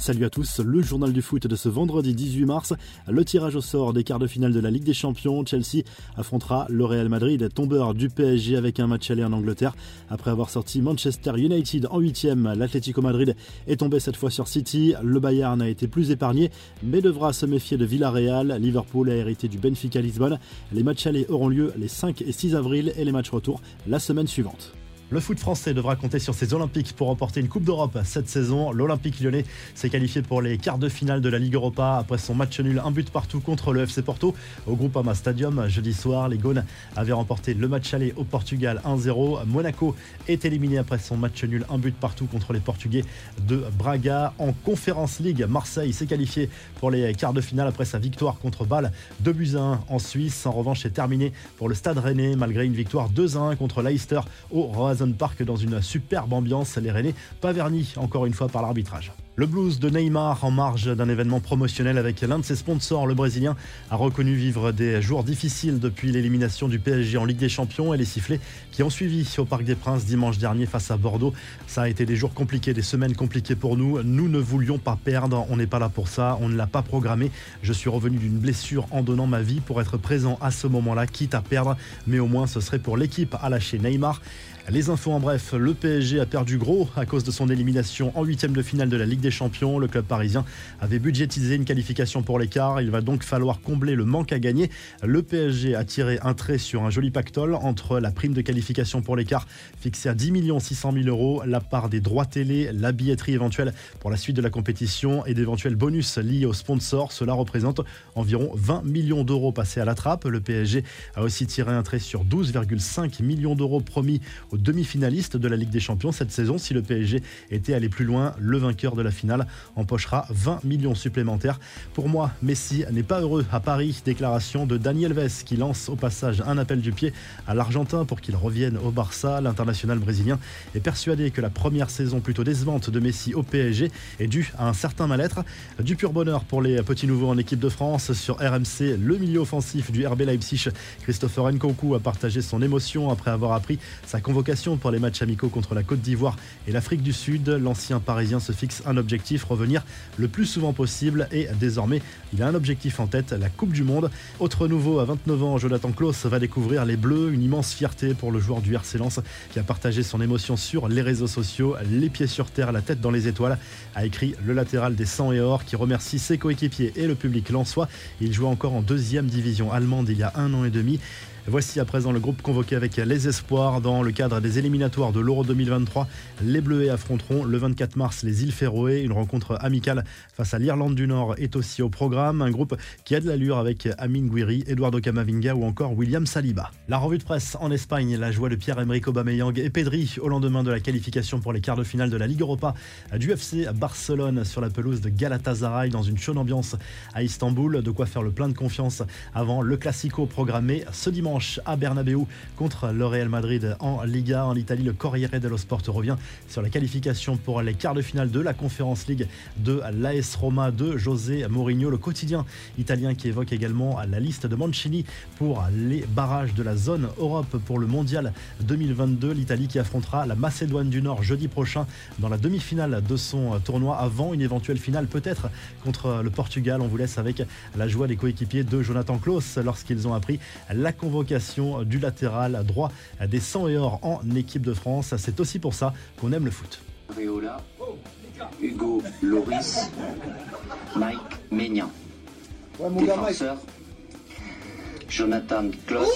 Salut à tous, le journal du foot de ce vendredi 18 mars. Le tirage au sort des quarts de finale de la Ligue des Champions. Chelsea affrontera le Real Madrid, tombeur du PSG avec un match aller en Angleterre. Après avoir sorti Manchester United en huitième, l'Atlético Madrid est tombé cette fois sur City. Le Bayern a été plus épargné, mais devra se méfier de Villarreal. Liverpool a hérité du Benfica Lisbonne. Les matchs allés auront lieu les 5 et 6 avril et les matchs retour la semaine suivante. Le foot français devra compter sur ses Olympiques pour remporter une Coupe d'Europe cette saison. L'Olympique lyonnais s'est qualifié pour les quarts de finale de la Ligue Europa après son match nul, un but partout contre le FC Porto au Groupama Stadium. Jeudi soir, les Gaunes avaient remporté le match aller au Portugal 1-0. Monaco est éliminé après son match nul, un but partout contre les Portugais de Braga. En Conférence League, Marseille s'est qualifié pour les quarts de finale après sa victoire contre Bâle 2 buts 1 en Suisse. En revanche, c'est terminé pour le Stade Rennais malgré une victoire 2-1 contre Leicester au Roaz Park dans une superbe ambiance. Les Rennais pas vernis encore une fois par l'arbitrage. Le blues de Neymar en marge d'un événement promotionnel avec l'un de ses sponsors, le Brésilien, a reconnu vivre des jours difficiles depuis l'élimination du PSG en Ligue des Champions et les sifflets qui ont suivi au Parc des Princes dimanche dernier face à Bordeaux. Ça a été des jours compliqués, des semaines compliquées pour nous. Nous ne voulions pas perdre, on n'est pas là pour ça, on ne l'a pas programmé. Je suis revenu d'une blessure en donnant ma vie pour être présent à ce moment-là, quitte à perdre, mais au moins ce serait pour l'équipe à lâcher Neymar. Les infos en bref, le PSG a perdu gros à cause de son élimination en huitième de finale de la Ligue des Champions. Le club parisien avait budgétisé une qualification pour l'écart. Il va donc falloir combler le manque à gagner. Le PSG a tiré un trait sur un joli pactole entre la prime de qualification pour l'écart fixée à 10 600 000 euros, la part des droits télé, la billetterie éventuelle pour la suite de la compétition et d'éventuels bonus liés aux sponsors. Cela représente environ 20 millions d'euros passés à la trappe. Le PSG a aussi tiré un trait sur 12,5 millions d'euros promis aux demi-finalistes de la Ligue des Champions cette saison. Si le PSG était allé plus loin, le vainqueur de la finale empochera 20 millions supplémentaires. Pour moi, Messi n'est pas heureux à Paris. Déclaration de Daniel Vess qui lance au passage un appel du pied à l'Argentin pour qu'il revienne au Barça. L'international brésilien est persuadé que la première saison plutôt décevante de Messi au PSG est due à un certain mal-être. Du pur bonheur pour les petits nouveaux en équipe de France. Sur RMC, le milieu offensif du RB Leipzig, Christopher Nkunku, a partagé son émotion après avoir appris sa convocation pour les matchs amicaux contre la Côte d'Ivoire et l'Afrique du Sud. L'ancien parisien se fixe un objectif, revenir le plus souvent possible et désormais il a un objectif en tête, la Coupe du Monde. Autre nouveau, à 29 ans, Jonathan Klaus va découvrir les Bleus, une immense fierté pour le joueur du RC Lens qui a partagé son émotion sur les réseaux sociaux, les pieds sur terre, la tête dans les étoiles, a écrit le latéral des 100 et or qui remercie ses coéquipiers et le public lensois. Il joue encore en deuxième division allemande il y a un an et demi. Voici à présent le groupe convoqué avec les espoirs dans le cadre des éliminatoires de l'Euro 2023. Les Bleus affronteront le 24 mars les îles Féroé. Une rencontre amicale face à l'Irlande du Nord est aussi au programme. Un groupe qui a de l'allure avec Amin Gouiri, Eduardo Camavinga ou encore William Saliba. La revue de presse en Espagne, la joie de Pierre-Emerick Aubameyang et Pedri au lendemain de la qualification pour les quarts de finale de la Ligue Europa du FC à Barcelone sur la pelouse de Galatasaray dans une chaude ambiance à Istanbul. De quoi faire le plein de confiance avant le Classico programmé ce dimanche à Bernabeu contre le Real Madrid en Liga. En Italie, le Corriere dello Sport revient sur la qualification pour les quarts de finale de la Conférence League de l'AS Roma de José Mourinho. Le quotidien italien qui évoque également la liste de Mancini pour les barrages de la zone Europe pour le Mondial 2022. L'Italie qui affrontera la Macédoine du Nord jeudi prochain dans la demi-finale de son tournoi avant une éventuelle finale peut-être contre le Portugal. On vous laisse avec la joie des coéquipiers de Jonathan Klaus lorsqu'ils ont appris la convocation du latéral droit des 100 et or en équipe de France. C'est aussi pour ça qu'on aime le foot. Hugo Loris, Mike Maignan. Défenseur, Jonathan Kloss.